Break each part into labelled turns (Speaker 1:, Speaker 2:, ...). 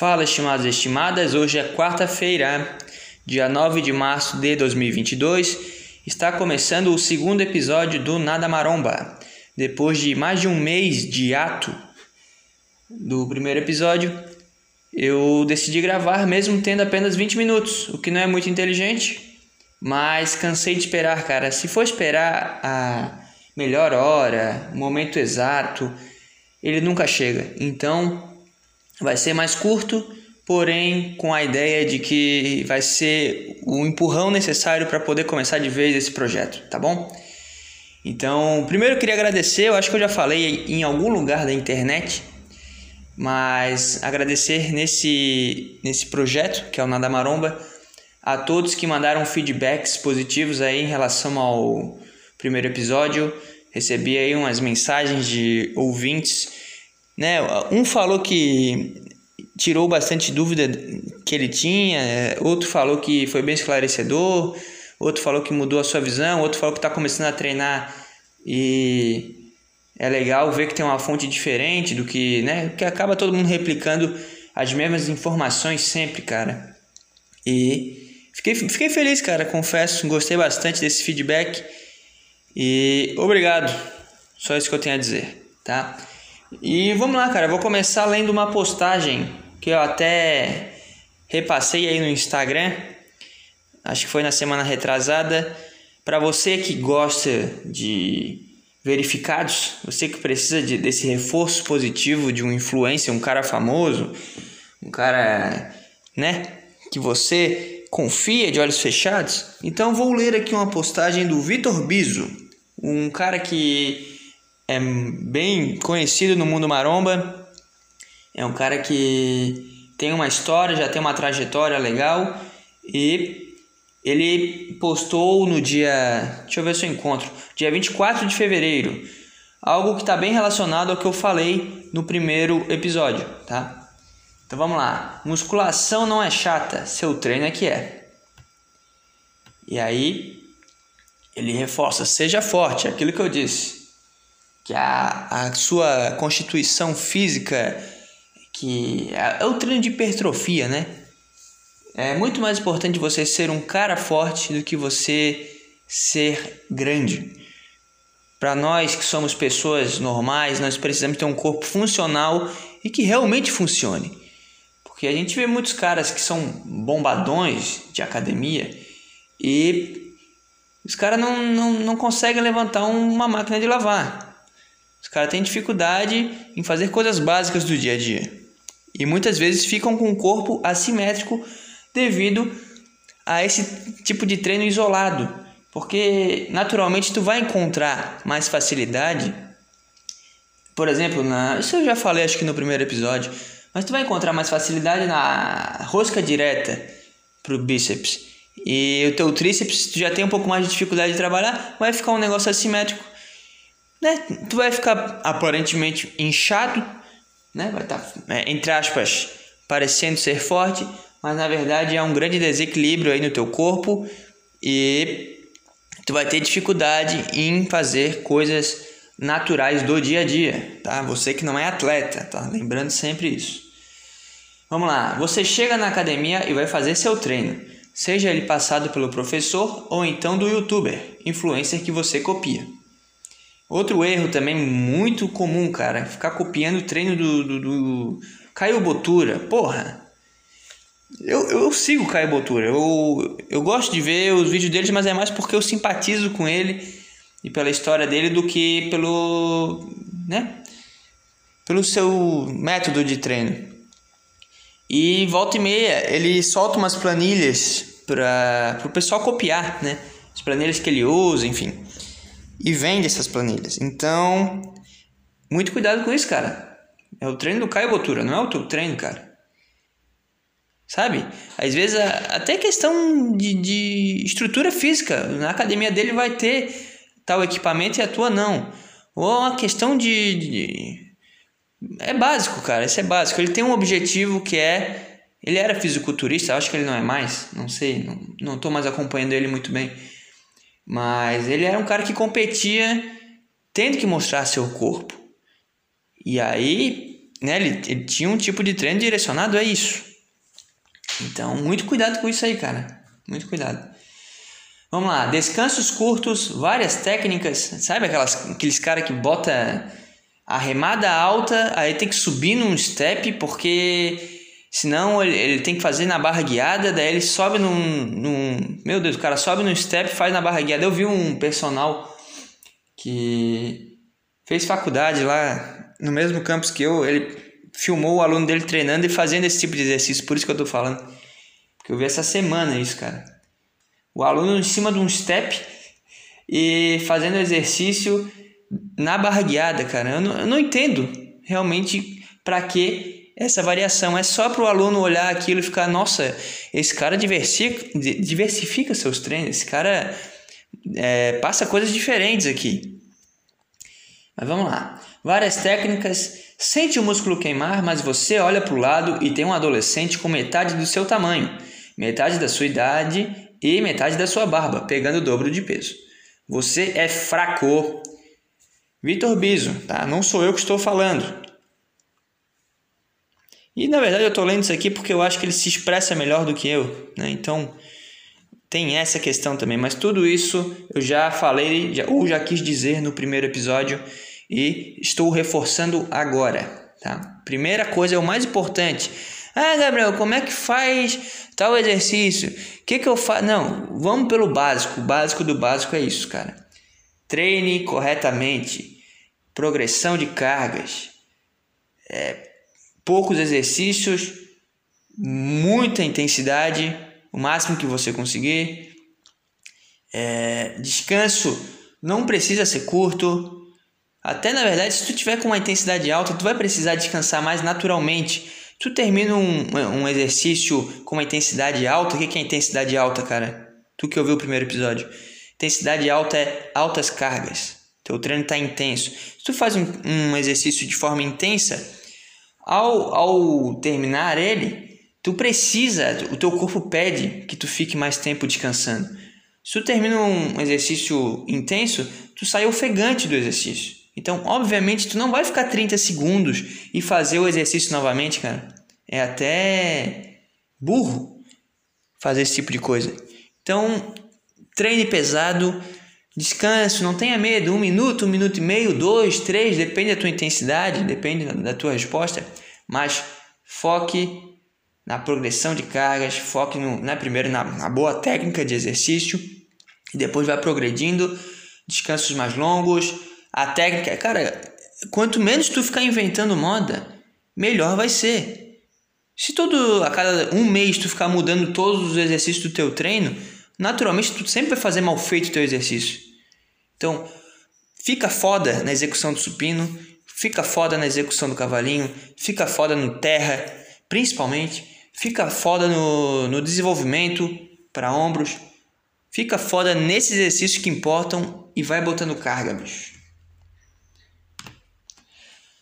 Speaker 1: Fala, estimados e estimadas. Hoje é quarta-feira, dia 9 de março de 2022. Está começando o segundo episódio do Nada Maromba. Depois de mais de um mês de ato do primeiro episódio, eu decidi gravar mesmo tendo apenas 20 minutos, o que não é muito inteligente, mas cansei de esperar, cara. Se for esperar a melhor hora, momento exato, ele nunca chega. Então, vai ser mais curto, porém com a ideia de que vai ser o empurrão necessário para poder começar de vez esse projeto, tá bom? Então, primeiro eu queria agradecer, eu acho que eu já falei em algum lugar da internet, mas agradecer nesse, nesse projeto, que é o Nada Maromba, a todos que mandaram feedbacks positivos aí em relação ao primeiro episódio. Recebi aí umas mensagens de ouvintes né? Um falou que tirou bastante dúvida que ele tinha, outro falou que foi bem esclarecedor, outro falou que mudou a sua visão, outro falou que está começando a treinar e é legal ver que tem uma fonte diferente do que, né? Que acaba todo mundo replicando as mesmas informações sempre, cara. E fiquei, fiquei feliz, cara, confesso, gostei bastante desse feedback e obrigado. Só isso que eu tenho a dizer, tá? E vamos lá, cara. Eu vou começar lendo uma postagem que eu até repassei aí no Instagram. Acho que foi na semana retrasada. Para você que gosta de verificados, você que precisa de, desse reforço positivo de um influencer, um cara famoso, um cara, né, que você confia de olhos fechados. Então vou ler aqui uma postagem do Vitor Biso, um cara que é bem conhecido no mundo maromba. É um cara que tem uma história, já tem uma trajetória legal e ele postou no dia, deixa eu ver se eu encontro, dia 24 de fevereiro, algo que está bem relacionado ao que eu falei no primeiro episódio, tá? Então vamos lá. Musculação não é chata, seu treino é que é. E aí ele reforça, seja forte, é aquilo que eu disse que a, a sua constituição física, que é, é o treino de hipertrofia, né? É muito mais importante você ser um cara forte do que você ser grande. Para nós que somos pessoas normais, nós precisamos ter um corpo funcional e que realmente funcione. Porque a gente vê muitos caras que são bombadões de academia e os caras não, não, não conseguem levantar uma máquina de lavar. Os caras têm dificuldade em fazer coisas básicas do dia a dia. E muitas vezes ficam com o corpo assimétrico devido a esse tipo de treino isolado. Porque naturalmente tu vai encontrar mais facilidade. Por exemplo, na, isso eu já falei acho que no primeiro episódio, mas tu vai encontrar mais facilidade na rosca direta pro bíceps. E o teu tríceps tu já tem um pouco mais de dificuldade de trabalhar, vai ficar um negócio assimétrico né? Tu vai ficar aparentemente inchado, né? Vai estar, tá, é, entre aspas, parecendo ser forte, mas na verdade é um grande desequilíbrio aí no teu corpo e tu vai ter dificuldade em fazer coisas naturais do dia a dia, tá? Você que não é atleta, tá? Lembrando sempre isso. Vamos lá, você chega na academia e vai fazer seu treino, seja ele passado pelo professor ou então do youtuber, influencer que você copia. Outro erro também muito comum, cara, ficar copiando o treino do, do, do Caio Botura. Porra, eu, eu sigo o Caio Botura, eu, eu gosto de ver os vídeos deles, mas é mais porque eu simpatizo com ele e pela história dele do que pelo, né, pelo seu método de treino. E volta e meia, ele solta umas planilhas para o pessoal copiar, né? As planilhas que ele usa, enfim e vende essas planilhas. Então, muito cuidado com isso, cara. É o treino do Caio Botura, não é o teu treino, cara. Sabe? Às vezes, até questão de, de estrutura física. Na academia dele vai ter tal equipamento e a tua não. Ou uma questão de, de. É básico, cara. Isso é básico. Ele tem um objetivo que é. Ele era fisiculturista, acho que ele não é mais. Não sei, não, não tô mais acompanhando ele muito bem mas ele era um cara que competia tendo que mostrar seu corpo. E aí né, ele, ele tinha um tipo de treino direcionado a isso. Então, muito cuidado com isso aí, cara. Muito cuidado. Vamos lá, descansos curtos, várias técnicas. Sabe aquelas, aqueles caras que bota a remada alta, aí tem que subir num step porque senão ele, ele tem que fazer na barra guiada, daí ele sobe num, num. Meu Deus, o cara sobe num step faz na barra guiada. Eu vi um personal que fez faculdade lá no mesmo campus que eu, ele filmou o aluno dele treinando e fazendo esse tipo de exercício, por isso que eu tô falando. Porque eu vi essa semana isso, cara. O aluno em cima de um step e fazendo exercício na barra guiada, cara. Eu não, eu não entendo realmente para que essa variação. É só para o aluno olhar aquilo e ficar, nossa, esse cara diversifica, seus treinos, esse cara é, passa coisas diferentes aqui. Mas vamos lá. Várias técnicas. Sente o músculo queimar, mas você olha para o lado e tem um adolescente com metade do seu tamanho, metade da sua idade e metade da sua barba, pegando o dobro de peso. Você é fraco. Vitor Biso, tá? Não sou eu que estou falando. E na verdade eu estou lendo isso aqui porque eu acho que ele se expressa melhor do que eu, né? Então tem essa questão também, mas tudo isso eu já falei, já, ou já quis dizer no primeiro episódio e estou reforçando agora, tá? Primeira coisa é o mais importante. Ah, Gabriel, como é que faz tal exercício? O que que eu faço? Não, vamos pelo básico. O básico do básico é isso, cara. Treine corretamente, progressão de cargas, é, poucos exercícios, muita intensidade, o máximo que você conseguir. É, descanso não precisa ser curto, até na verdade, se tu tiver com uma intensidade alta, tu vai precisar descansar mais naturalmente. Tu termina um, um exercício com uma intensidade alta, o que é intensidade alta, cara? Tu que ouviu o primeiro episódio. Intensidade alta é altas cargas. Teu treino está intenso. Se tu faz um, um exercício de forma intensa, ao, ao terminar ele, tu precisa, o teu corpo pede que tu fique mais tempo descansando. Se tu termina um exercício intenso, tu sai ofegante do exercício. Então, obviamente, tu não vai ficar 30 segundos e fazer o exercício novamente, cara. É até burro fazer esse tipo de coisa. Então, treine pesado, descanso, não tenha medo. Um minuto, um minuto e meio, dois, três, depende da tua intensidade, depende da tua resposta. Mas foque na progressão de cargas, foque no, na primeiro na, na boa técnica de exercício e depois vai progredindo, descansos mais longos a técnica, cara, quanto menos tu ficar inventando moda, melhor vai ser. Se todo a cada um mês tu ficar mudando todos os exercícios do teu treino, naturalmente tu sempre vai fazer mal feito o teu exercício. Então, fica foda na execução do supino, fica foda na execução do cavalinho, fica foda no terra, principalmente, fica foda no, no desenvolvimento para ombros, fica foda nesses exercícios que importam e vai botando carga, bicho.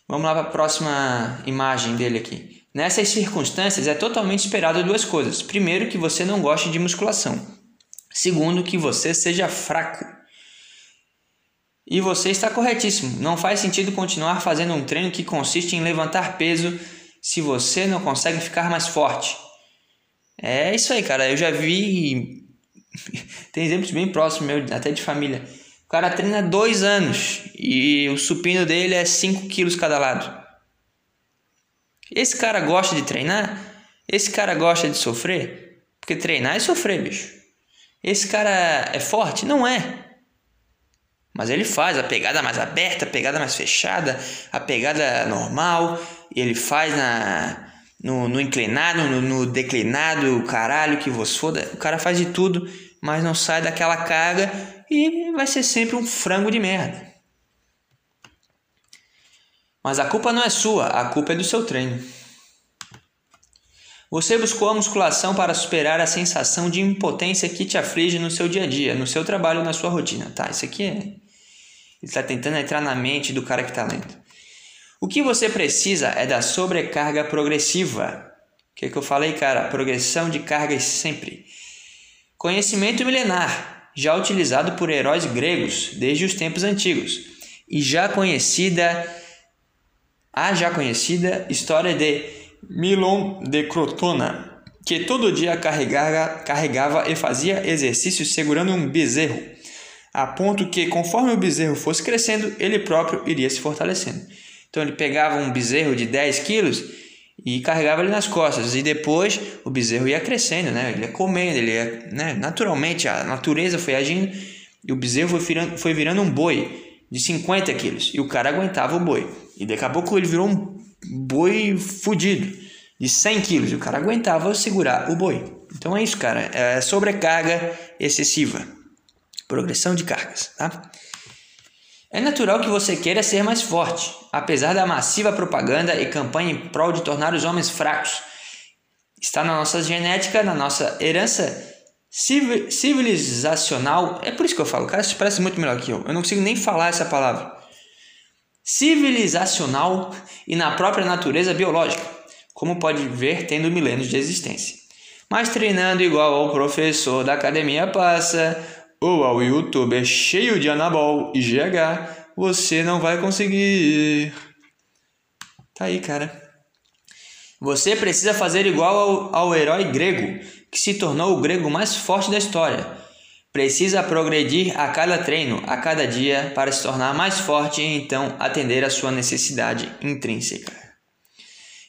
Speaker 1: Vamos lá para a próxima imagem dele aqui. Nessas circunstâncias é totalmente esperado duas coisas. Primeiro, que você não goste de musculação. Segundo, que você seja fraco. E você está corretíssimo. Não faz sentido continuar fazendo um treino que consiste em levantar peso se você não consegue ficar mais forte. É isso aí, cara. Eu já vi. Tem exemplos bem próximos, meu, até de família o cara treina dois anos e o supino dele é 5 quilos cada lado. Esse cara gosta de treinar? Esse cara gosta de sofrer? Porque treinar é sofrer, bicho. Esse cara é forte? Não é. Mas ele faz a pegada mais aberta, a pegada mais fechada, a pegada normal, ele faz na, no, no inclinado, no, no declinado, caralho, que vos foda. O cara faz de tudo, mas não sai daquela carga e vai ser sempre um frango de merda. Mas a culpa não é sua, a culpa é do seu treino. Você buscou a musculação para superar a sensação de impotência que te aflige no seu dia a dia, no seu trabalho, na sua rotina. Tá, isso aqui é. Ele está tentando entrar na mente do cara que está lendo. O que você precisa é da sobrecarga progressiva. O que, que eu falei, cara? Progressão de cargas sempre. Conhecimento milenar já utilizado por heróis gregos desde os tempos antigos e já conhecida a já conhecida história de Milon de Crotona, que todo dia carregava, carregava e fazia exercícios segurando um bezerro, a ponto que, conforme o bezerro fosse crescendo, ele próprio iria se fortalecendo. Então ele pegava um bezerro de 10 quilos e carregava ele nas costas, e depois o bezerro ia crescendo, né? ele ia comendo, ele ia, né? naturalmente a natureza foi agindo e o bezerro foi virando, foi virando um boi de 50 quilos e o cara aguentava o boi. E daqui a pouco ele virou um boi fudido de 100 quilos o cara aguentava segurar o boi. Então é isso, cara. É sobrecarga excessiva. Progressão de cargas, tá? É natural que você queira ser mais forte, apesar da massiva propaganda e campanha em prol de tornar os homens fracos. Está na nossa genética, na nossa herança civilizacional. É por isso que eu falo, o cara se parece muito melhor que eu. Eu não consigo nem falar essa palavra. Civilizacional e na própria natureza biológica, como pode ver tendo milênios de existência. Mas treinando igual ao professor da academia passa, ou ao youtuber cheio de anabol e GH, você não vai conseguir. Tá aí, cara. Você precisa fazer igual ao, ao herói grego, que se tornou o grego mais forte da história. Precisa progredir a cada treino, a cada dia, para se tornar mais forte e então atender a sua necessidade intrínseca.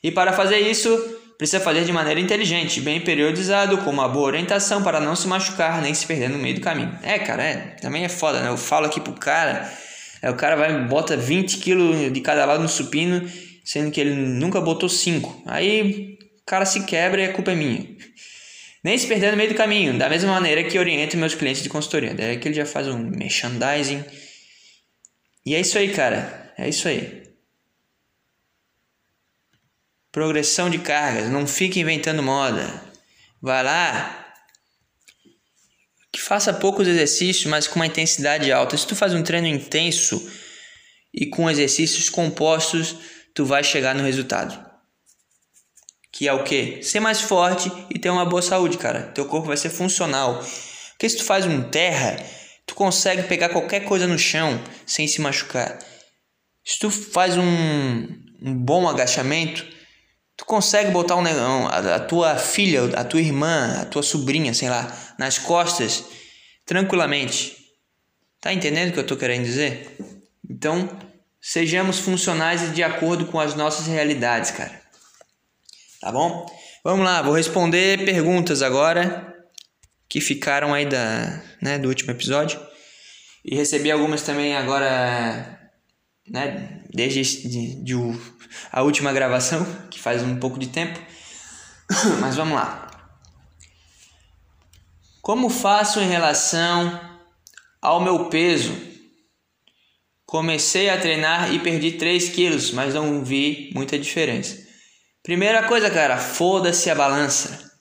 Speaker 1: E para fazer isso, precisa fazer de maneira inteligente, bem periodizado, com uma boa orientação para não se machucar nem se perder no meio do caminho. É, cara, é, também é foda, né? Eu falo aqui pro cara, é, o cara vai bota 20 kg de cada lado no supino, sendo que ele nunca botou 5. Aí o cara se quebra e a culpa é minha nem se perder no meio do caminho, da mesma maneira que oriento meus clientes de consultoria. Daí que ele já faz um merchandising. E é isso aí, cara. É isso aí. Progressão de cargas. Não fique inventando moda. Vai lá. Que faça poucos exercícios, mas com uma intensidade alta. Se tu faz um treino intenso e com exercícios compostos, tu vai chegar no resultado que é o que? Ser mais forte e ter uma boa saúde, cara. Teu corpo vai ser funcional. Porque se tu faz um terra, tu consegue pegar qualquer coisa no chão sem se machucar. Se tu faz um, um bom agachamento, tu consegue botar um negão, a, a tua filha, a tua irmã, a tua sobrinha, sei lá, nas costas tranquilamente. Tá entendendo o que eu tô querendo dizer? Então, sejamos funcionais e de acordo com as nossas realidades, cara tá bom? Vamos lá, vou responder perguntas agora que ficaram aí da, né, do último episódio. E recebi algumas também agora, né, desde de, de, a última gravação, que faz um pouco de tempo. Mas vamos lá. Como faço em relação ao meu peso? Comecei a treinar e perdi 3 quilos, mas não vi muita diferença. Primeira coisa, cara, foda-se a balança.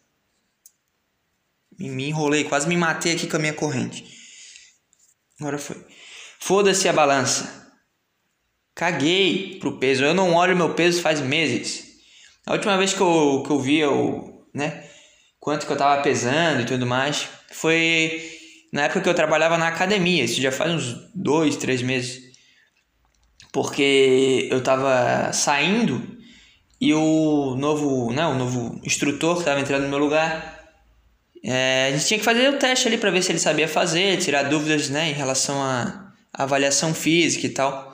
Speaker 1: Me enrolei, quase me matei aqui com a minha corrente. Agora foi. Foda-se a balança. Caguei pro peso. Eu não olho meu peso faz meses. A última vez que eu, que eu vi eu, né, quanto que eu tava pesando e tudo mais, foi na época que eu trabalhava na academia. Isso já faz uns dois, três meses. Porque eu tava saindo e o novo, né, o novo instrutor que estava entrando no meu lugar, é, a gente tinha que fazer o teste ali para ver se ele sabia fazer, tirar dúvidas né, em relação à avaliação física e tal.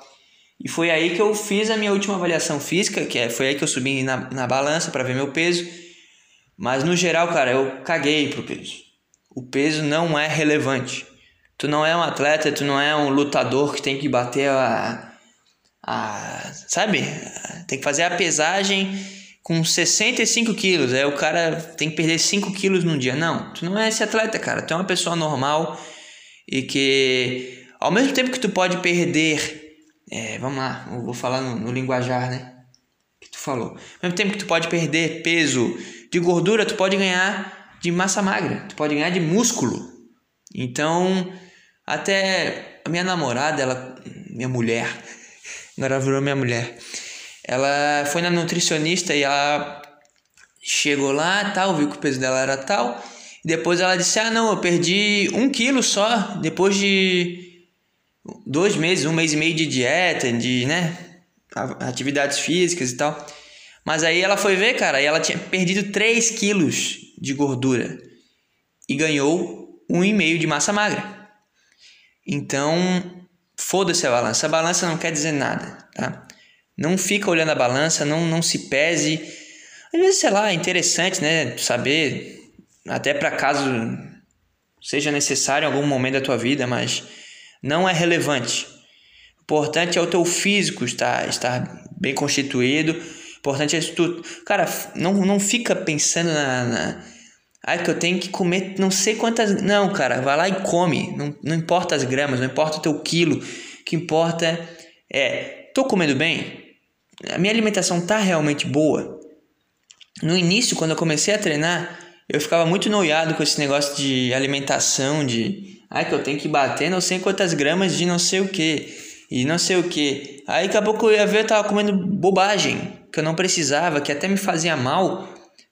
Speaker 1: E foi aí que eu fiz a minha última avaliação física, que é, foi aí que eu subi na, na balança para ver meu peso. Mas no geral, cara, eu caguei pro peso. O peso não é relevante. Tu não é um atleta, tu não é um lutador que tem que bater a, a, sabe? Tem que fazer a pesagem com 65 quilos. Aí o cara tem que perder 5 quilos num dia. Não, tu não é esse atleta, cara. Tu é uma pessoa normal e que ao mesmo tempo que tu pode perder. É, vamos lá, eu vou falar no, no linguajar, né? Que tu falou. Ao mesmo tempo que tu pode perder peso de gordura, tu pode ganhar de massa magra. Tu pode ganhar de músculo. Então, até a minha namorada, ela, minha mulher, agora virou minha mulher. Ela foi na nutricionista e ela chegou lá, tal, viu que o peso dela era tal. E depois ela disse: Ah, não, eu perdi um quilo só depois de dois meses, um mês e meio de dieta, de, né? atividades físicas e tal. Mas aí ela foi ver, cara, e ela tinha perdido 3 quilos de gordura e ganhou 1,5 de massa magra. Então, foda-se a balança. A balança não quer dizer nada, tá? Não fica olhando a balança, não, não se pese. Às vezes, sei lá, é interessante, né? Saber, até para caso seja necessário em algum momento da tua vida, mas não é relevante. O importante é o teu físico estar, estar bem constituído. O importante é tu. Cara, não, não fica pensando na, na Ai, que eu tenho que comer não sei quantas. Não, cara, vai lá e come. Não, não importa as gramas, não importa o teu quilo. O que importa é: tô comendo bem? A minha alimentação tá realmente boa? No início, quando eu comecei a treinar, eu ficava muito noiado com esse negócio de alimentação, de. Ai, que eu tenho que bater não sei quantas gramas de não sei o que. E não sei o que. Aí daqui a pouco eu ia ver, eu tava comendo bobagem, que eu não precisava, que até me fazia mal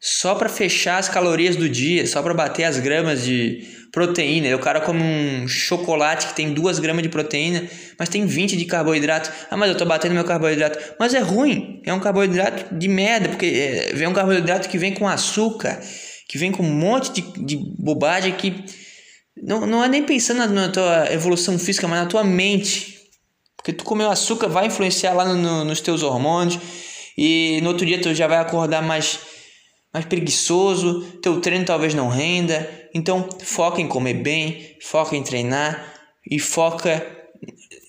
Speaker 1: só para fechar as calorias do dia, só para bater as gramas de proteína. O cara come um chocolate que tem 2 gramas de proteína, mas tem 20 de carboidrato. Ah, mas eu tô batendo meu carboidrato. Mas é ruim, é um carboidrato de merda, porque é, vem um carboidrato que vem com açúcar, que vem com um monte de, de bobagem que não, não é nem pensando na, na tua evolução física, mas na tua mente. Porque tu comeu açúcar vai influenciar lá no, no, nos teus hormônios e no outro dia tu já vai acordar mais mais preguiçoso, teu treino talvez não renda. Então, foca em comer bem, foca em treinar e foca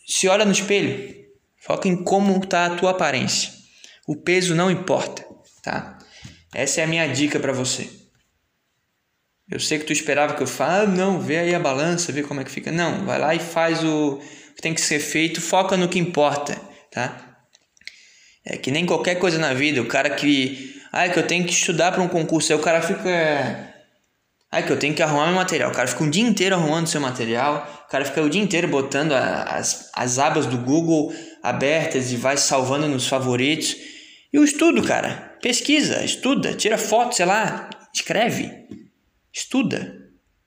Speaker 1: se olha no espelho, foca em como está a tua aparência. O peso não importa, tá? Essa é a minha dica para você. Eu sei que tu esperava que eu fale, ah, não, vê aí a balança, vê como é que fica. Não, vai lá e faz o que tem que ser feito, foca no que importa, tá? É que nem qualquer coisa na vida, o cara que é que eu tenho que estudar para um concurso. Aí o cara fica. É que eu tenho que arrumar meu material. O cara fica um dia inteiro arrumando seu material. O cara fica o dia inteiro botando as, as abas do Google abertas e vai salvando nos favoritos. E o estudo, cara. Pesquisa, estuda, tira foto, sei lá, escreve, estuda.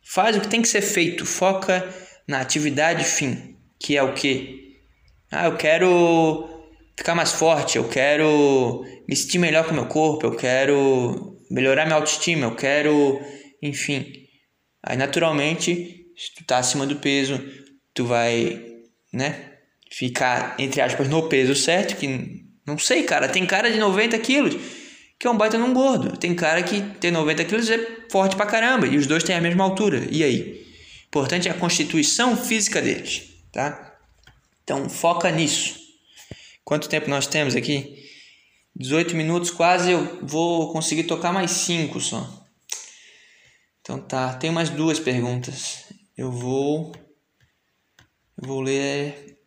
Speaker 1: Faz o que tem que ser feito. Foca na atividade fim, que é o que? Ah, eu quero ficar mais forte, eu quero me sentir melhor com o meu corpo, eu quero melhorar minha autoestima, eu quero, enfim. Aí naturalmente, se tu tá acima do peso, tu vai, né, ficar, entre aspas, no peso certo, que não sei, cara, tem cara de 90 quilos que é um baita num gordo. Tem cara que tem 90 quilos é forte pra caramba, e os dois têm a mesma altura. E aí? Importante é a constituição física deles, tá? Então foca nisso. Quanto tempo nós temos aqui? 18 minutos quase, eu vou conseguir tocar mais 5 só. Então tá, tem mais duas perguntas. Eu vou eu vou ler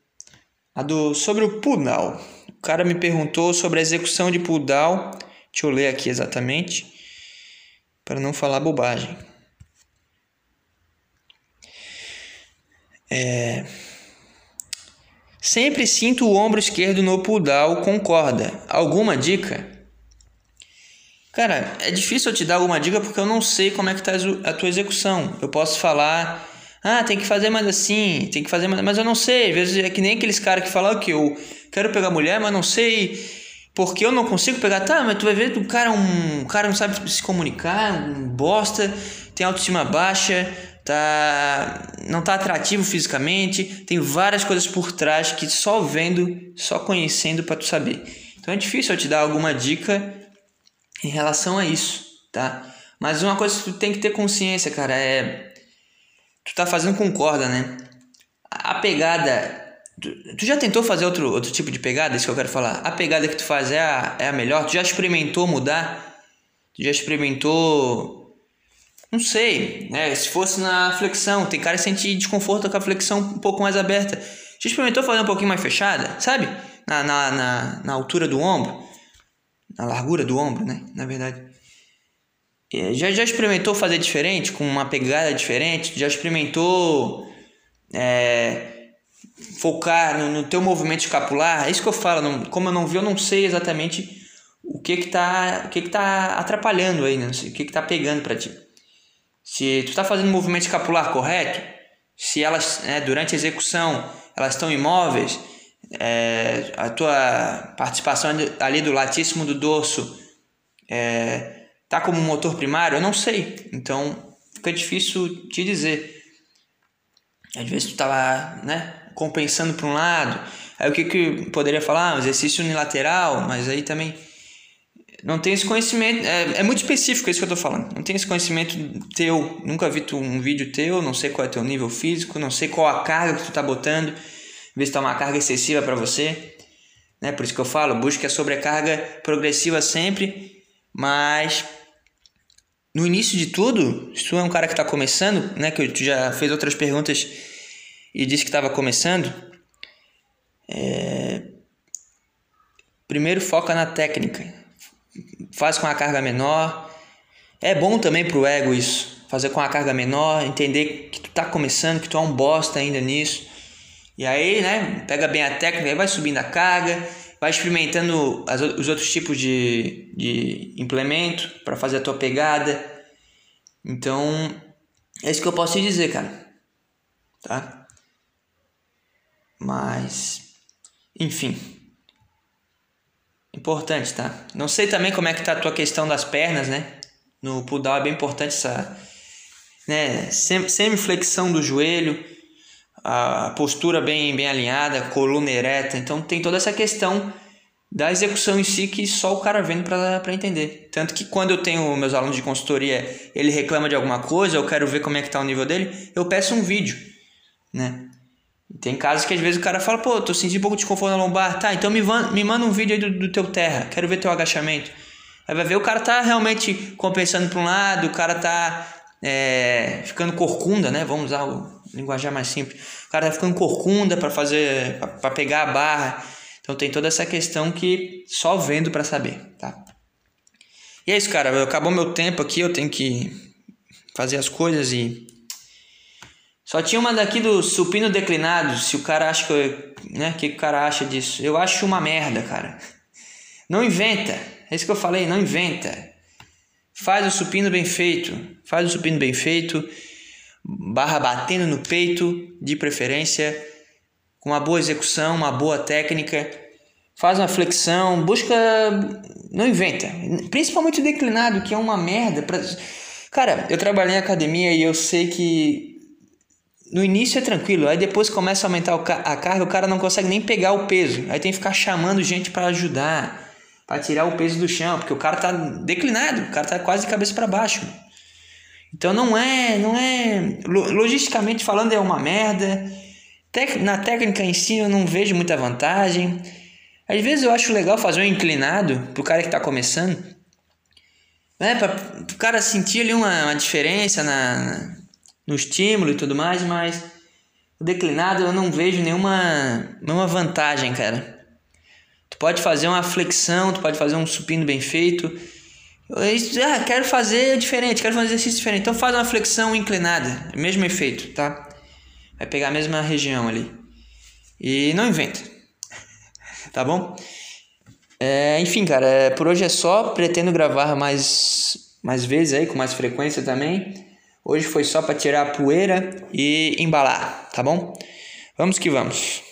Speaker 1: a do sobre o Pudal. O cara me perguntou sobre a execução de Pudal. Deixa eu ler aqui exatamente para não falar bobagem. É Sempre sinto o ombro esquerdo no pull-down com corda. Alguma dica? Cara, é difícil eu te dar alguma dica porque eu não sei como é que tá a tua execução. Eu posso falar, ah, tem que fazer mais assim, tem que fazer mais, mas eu não sei. Às vezes é que nem aqueles caras que falam que eu quero pegar mulher, mas não sei porque eu não consigo pegar. Tá, mas tu vai ver que o cara é um, o cara não sabe se comunicar, um bosta, tem autoestima baixa, tá não tá atrativo fisicamente, tem várias coisas por trás que só vendo, só conhecendo para tu saber. Então é difícil eu te dar alguma dica em relação a isso, tá? Mas uma coisa que tu tem que ter consciência, cara, é tu tá fazendo com corda, né? A pegada tu, já tentou fazer outro, outro tipo de pegada? Isso que eu quero falar. A pegada que tu faz é a, é a melhor? Tu já experimentou mudar? Tu já experimentou não sei, né? Se fosse na flexão, tem cara que sente desconforto com a flexão um pouco mais aberta. Já experimentou fazer um pouquinho mais fechada, sabe? Na, na, na, na altura do ombro, na largura do ombro, né? Na verdade. É, já, já experimentou fazer diferente, com uma pegada diferente? Já experimentou é, focar no, no teu movimento escapular? É isso que eu falo. Não, como eu não vi, eu não sei exatamente o que que tá, o que que tá atrapalhando aí, né? o que que tá pegando para ti. Se tu está fazendo o movimento escapular correto, se elas, né, durante a execução, elas estão imóveis, é, a tua participação ali do latíssimo do dorso é, tá como motor primário, eu não sei. Então fica difícil te dizer. Às vezes tu tava, né, compensando para um lado. Aí o que que poderia falar? Um exercício unilateral, mas aí também não tem esse conhecimento. É, é muito específico isso que eu tô falando. Não tem esse conhecimento teu. Nunca vi tu, um vídeo teu, não sei qual é teu nível físico, não sei qual a carga que tu tá botando. Ver se tá uma carga excessiva para você. Né? Por isso que eu falo, busque a sobrecarga progressiva sempre, mas no início de tudo, se tu é um cara que está começando, né, que tu já fez outras perguntas e disse que estava começando, é... primeiro foca na técnica, faz com a carga menor. É bom também pro ego isso, fazer com a carga menor, entender que tu tá começando, que tu é um bosta ainda nisso. E aí, né, pega bem a técnica, vai subindo a carga, vai experimentando as, os outros tipos de, de implemento para fazer a tua pegada. Então, é isso que eu posso te dizer, cara. Tá? Mas, enfim. Importante, tá? Não sei também como é que tá a tua questão das pernas, né? No pull down é bem importante essa né, semi-flexão do joelho a postura bem, bem alinhada, coluna ereta. Então tem toda essa questão da execução em si que só o cara vendo para entender. Tanto que quando eu tenho meus alunos de consultoria, ele reclama de alguma coisa, eu quero ver como é que tá o nível dele, eu peço um vídeo, né? Tem casos que às vezes o cara fala, pô, tô sentindo um pouco de desconforto na lombar. Tá, então me, me manda um vídeo aí do, do teu terra, quero ver teu agachamento. Aí vai ver o cara tá realmente compensando para um lado, o cara tá é, ficando corcunda, né? Vamos usar o linguajar mais simples. O cara tá ficando corcunda para fazer, para pegar a barra. Então tem toda essa questão que só vendo para saber, tá? E é isso, cara. Acabou meu tempo aqui, eu tenho que fazer as coisas e só tinha uma daqui do supino declinado. Se o cara acha que, né? O que o cara acha disso? Eu acho uma merda, cara. Não inventa. É isso que eu falei, não inventa. Faz o supino bem feito. Faz o supino bem feito. Barra batendo no peito, de preferência. Com uma boa execução, uma boa técnica. Faz uma flexão. Busca. Não inventa. Principalmente o declinado, que é uma merda. Pra... Cara, eu trabalhei em academia e eu sei que no início é tranquilo, aí depois começa a aumentar a carga, o cara não consegue nem pegar o peso, aí tem que ficar chamando gente para ajudar para tirar o peso do chão, porque o cara tá declinado, o cara tá quase de cabeça para baixo. Então não é, não é, logisticamente falando é uma merda. Na técnica em si eu não vejo muita vantagem. Às vezes eu acho legal fazer um inclinado pro cara que está começando, né, para o cara sentir ali uma, uma diferença na, no estímulo e tudo mais, mas o declinado eu não vejo nenhuma, nenhuma vantagem, cara. Tu pode fazer uma flexão, tu pode fazer um supino bem feito. Ah, quero fazer diferente, quero fazer um exercício diferente. Então faz uma flexão inclinada, mesmo efeito, tá? Vai pegar a mesma região ali. E não inventa. tá bom? É, enfim, cara, é, por hoje é só. Pretendo gravar mais, mais vezes aí, com mais frequência também. Hoje foi só para tirar a poeira e embalar, tá bom? Vamos que vamos.